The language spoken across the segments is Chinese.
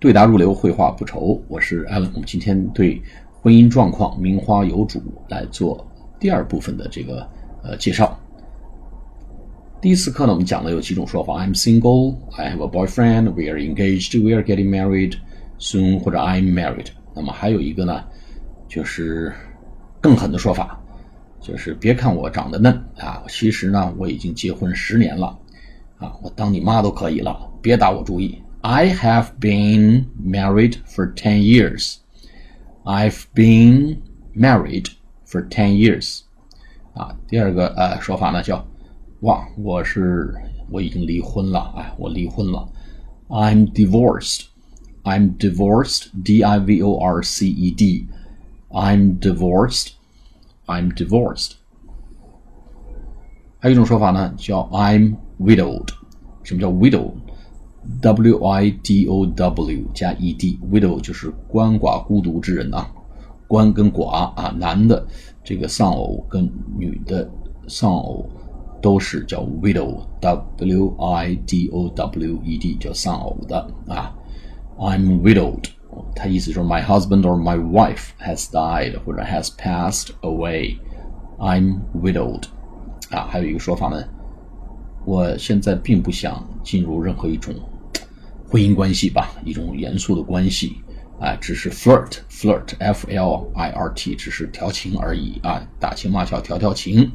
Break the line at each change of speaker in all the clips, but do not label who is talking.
对答如流，绘画不愁。我是艾伦，我们今天对婚姻状况名花有主来做第二部分的这个呃介绍。第一次课呢，我们讲了有几种说法：I'm single, I have a boyfriend, we are engaged, we are getting married soon，或者 I'm married。那么还有一个呢，就是更狠的说法，就是别看我长得嫩啊，其实呢我已经结婚十年了啊，我当你妈都可以了，别打我主意。I have been married for ten years. I've been married for ten years. 啊，第二个呃说法呢叫，哇，我是我已经离婚了，哎，我离婚了。I'm divorced. I'm divorced. D I V O R C E D. I'm divorced. I'm divorced. 还有一种说法呢，叫 I'm widowed。什么叫 w i d o w 加 E D，widow 就是鳏寡孤独之人啊，鳏跟寡啊，男的这个丧偶跟女的丧偶都是叫 widow，W I D O W E D 叫丧偶的啊。I'm widowed，它意思说 my husband or my wife has died 或者 has passed away。I'm widowed 啊，还有一个说法呢，我现在并不想进入任何一种。婚姻关系吧，一种严肃的关系啊，只是 flirt，flirt，f l i r t，只是调情而已啊，打情骂俏，调调情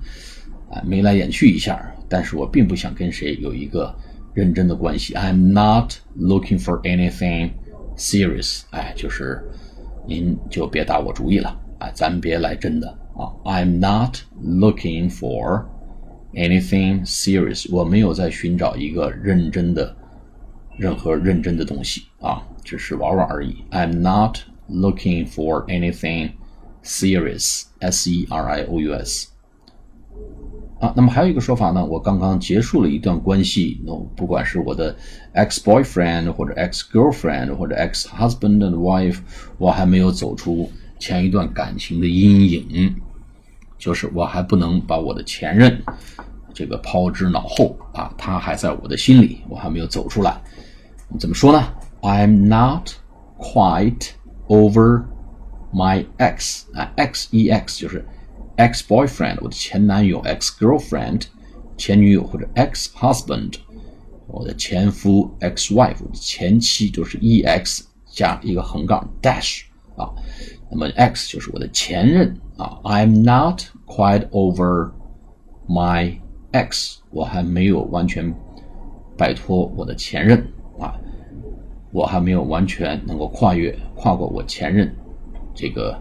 啊，眉来眼去一下。但是我并不想跟谁有一个认真的关系。I'm not looking for anything serious。哎，就是您就别打我主意了啊，咱别来真的啊。I'm not looking for anything serious。我没有在寻找一个认真的。任何认真的东西啊，只是玩玩而已。I'm not looking for anything serious. S E R I O U S。啊，那么还有一个说法呢，我刚刚结束了一段关系，那不管是我的 ex boyfriend 或者 ex girlfriend 或者 ex husband and wife，我还没有走出前一段感情的阴影，就是我还不能把我的前任这个抛之脑后啊，他还在我的心里，我还没有走出来。怎么说呢？I'm not quite over my ex 啊，X E X 就是 ex boyfriend 我的前男友，ex girlfriend 前女友或者 ex husband 我的前夫，ex wife 前妻，就是 E X 加一个横杠 dash 啊。那么 X 就是我的前任啊。I'm not quite over my X，我还没有完全摆脱我的前任。啊，我还没有完全能够跨越、跨过我前任这个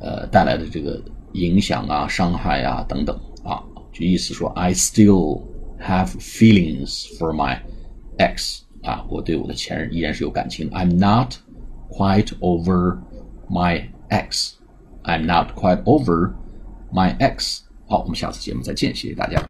呃带来的这个影响啊、伤害啊等等啊，就意思说，I still have feelings for my X 啊，我对我的前任依然是有感情。I'm not quite over my X。I'm not quite over my ex. 好，我们下次节目再见，谢谢大家。